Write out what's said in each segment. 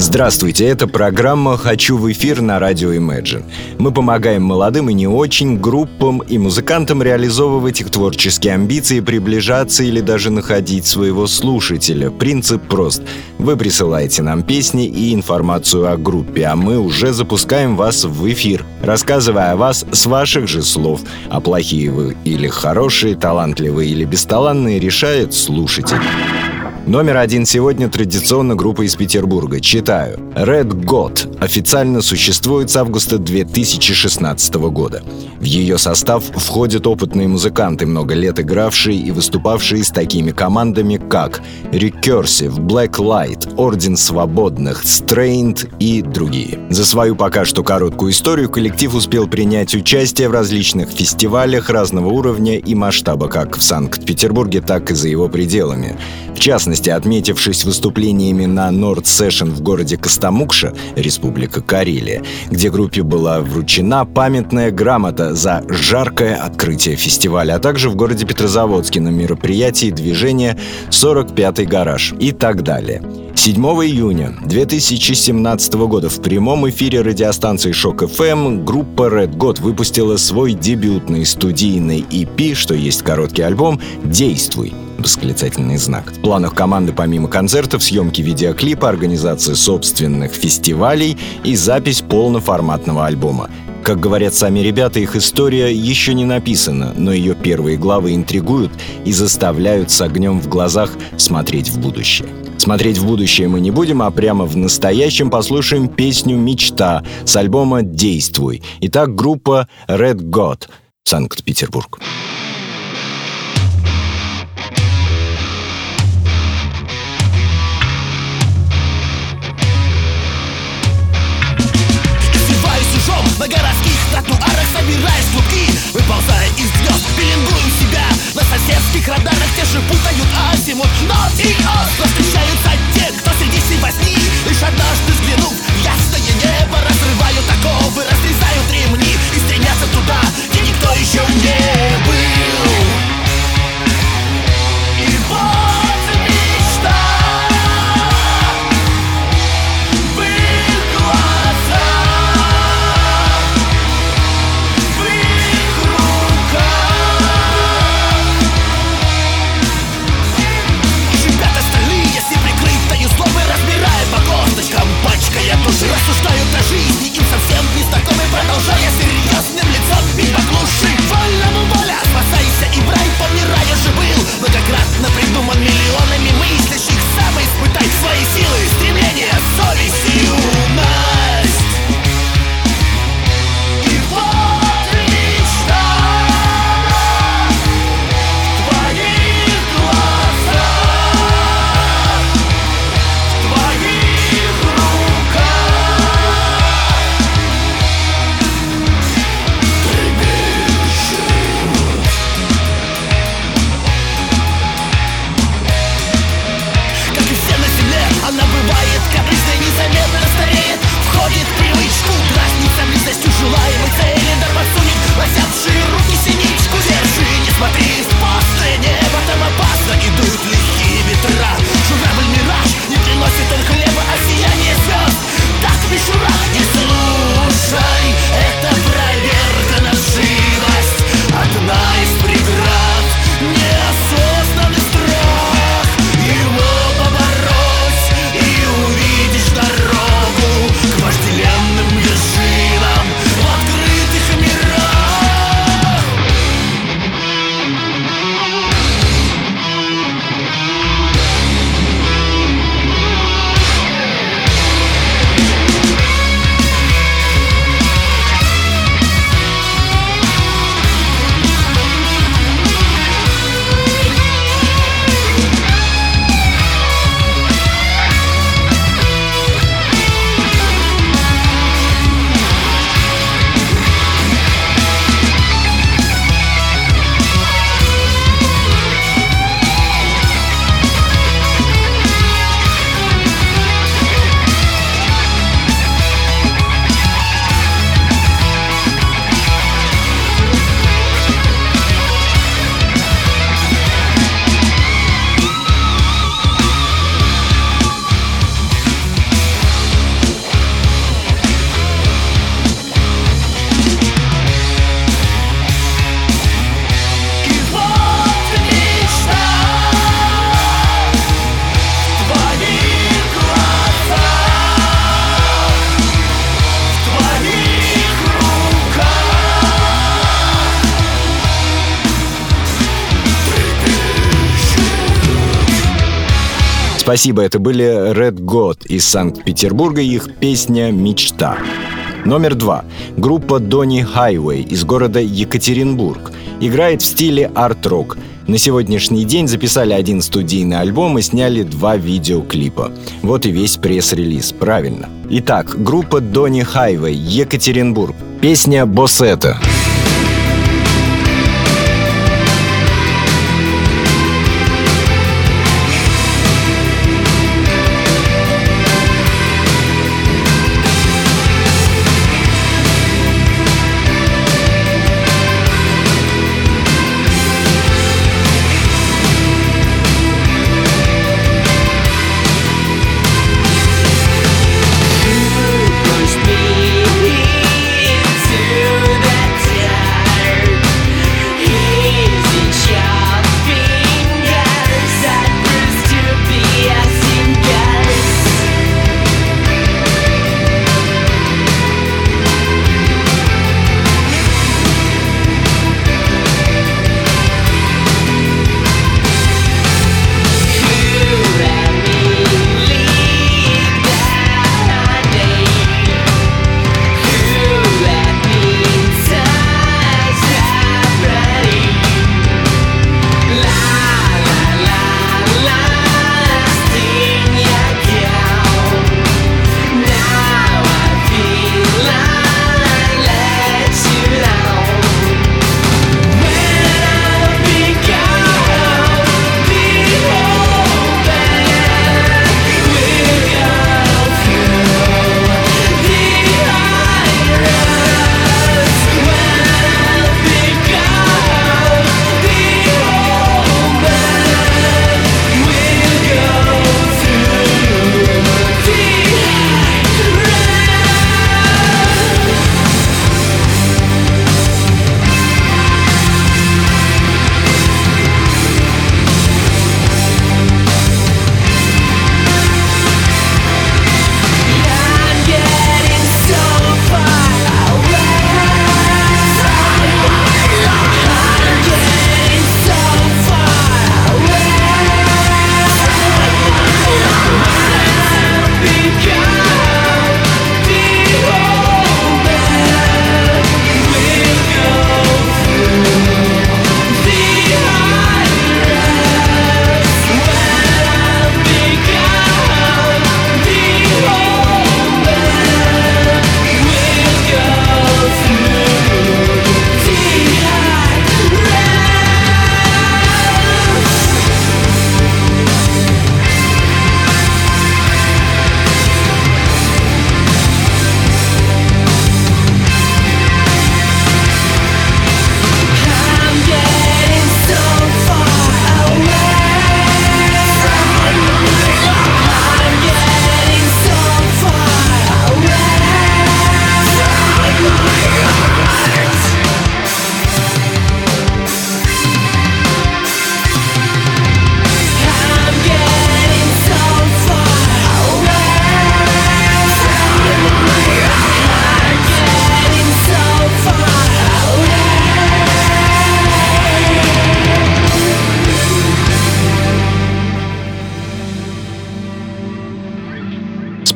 Здравствуйте, это программа «Хочу в эфир» на радио Imagine. Мы помогаем молодым и не очень группам и музыкантам реализовывать их творческие амбиции, приближаться или даже находить своего слушателя. Принцип прост. Вы присылаете нам песни и информацию о группе, а мы уже запускаем вас в эфир, рассказывая о вас с ваших же слов. А плохие вы или хорошие, талантливые или бесталанные решает слушатель. Номер один сегодня традиционно группа из Петербурга. Читаю. Red God официально существует с августа 2016 года. В ее состав входят опытные музыканты, много лет игравшие и выступавшие с такими командами, как Recursive, Black Light, Орден Свободных, Strained и другие. За свою пока что короткую историю коллектив успел принять участие в различных фестивалях разного уровня и масштаба как в Санкт-Петербурге, так и за его пределами. В частности, отметившись выступлениями на Nord Session в городе Костомукша, Республика Карелия, где группе была вручена памятная грамота за жаркое открытие фестиваля, а также в городе Петрозаводске на мероприятии движения «45-й гараж» и так далее. 7 июня 2017 года в прямом эфире радиостанции Шок FM группа Red God выпустила свой дебютный студийный EP, что есть короткий альбом «Действуй» восклицательный знак. В планах команды помимо концертов, съемки видеоклипа, организация собственных фестивалей и запись полноформатного альбома. Как говорят сами ребята, их история еще не написана, но ее первые главы интригуют и заставляют с огнем в глазах смотреть в будущее. Смотреть в будущее мы не будем, а прямо в настоящем послушаем песню «Мечта» с альбома «Действуй». Итак, группа Red God, Санкт-Петербург. На городских тротуарах собираясь клубки Выползая из гнезд, пеленгуем себя. На соседских радарах те же путают азимут. Нот и ос Спасибо, это были Red God из Санкт-Петербурга и их песня «Мечта». Номер два. Группа Донни Хайвей из города Екатеринбург. Играет в стиле арт-рок. На сегодняшний день записали один студийный альбом и сняли два видеоклипа. Вот и весь пресс-релиз, правильно. Итак, группа Донни Хайвей, Екатеринбург. Песня «Боссета».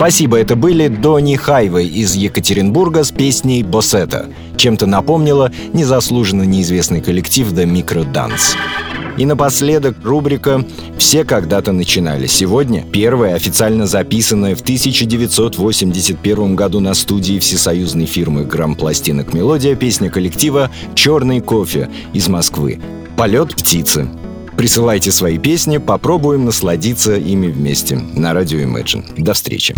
Спасибо, это были Донни Хайвей из Екатеринбурга с песней «Боссета». Чем-то напомнила незаслуженно неизвестный коллектив The Micro Dance. И напоследок рубрика «Все когда-то начинали». Сегодня первая официально записанная в 1981 году на студии всесоюзной фирмы «Грампластинок Мелодия» песня коллектива «Черный кофе» из Москвы. «Полет птицы». Присылайте свои песни, попробуем насладиться ими вместе на радио Imagine. До встречи.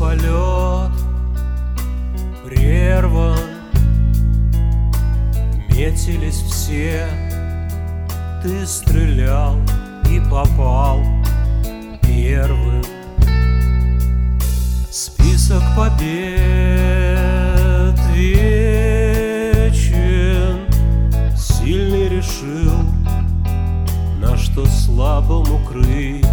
полет прерван Метились все, ты стрелял и попал первым. Список побед вечен, сильный решил, на что слово укрыть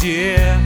в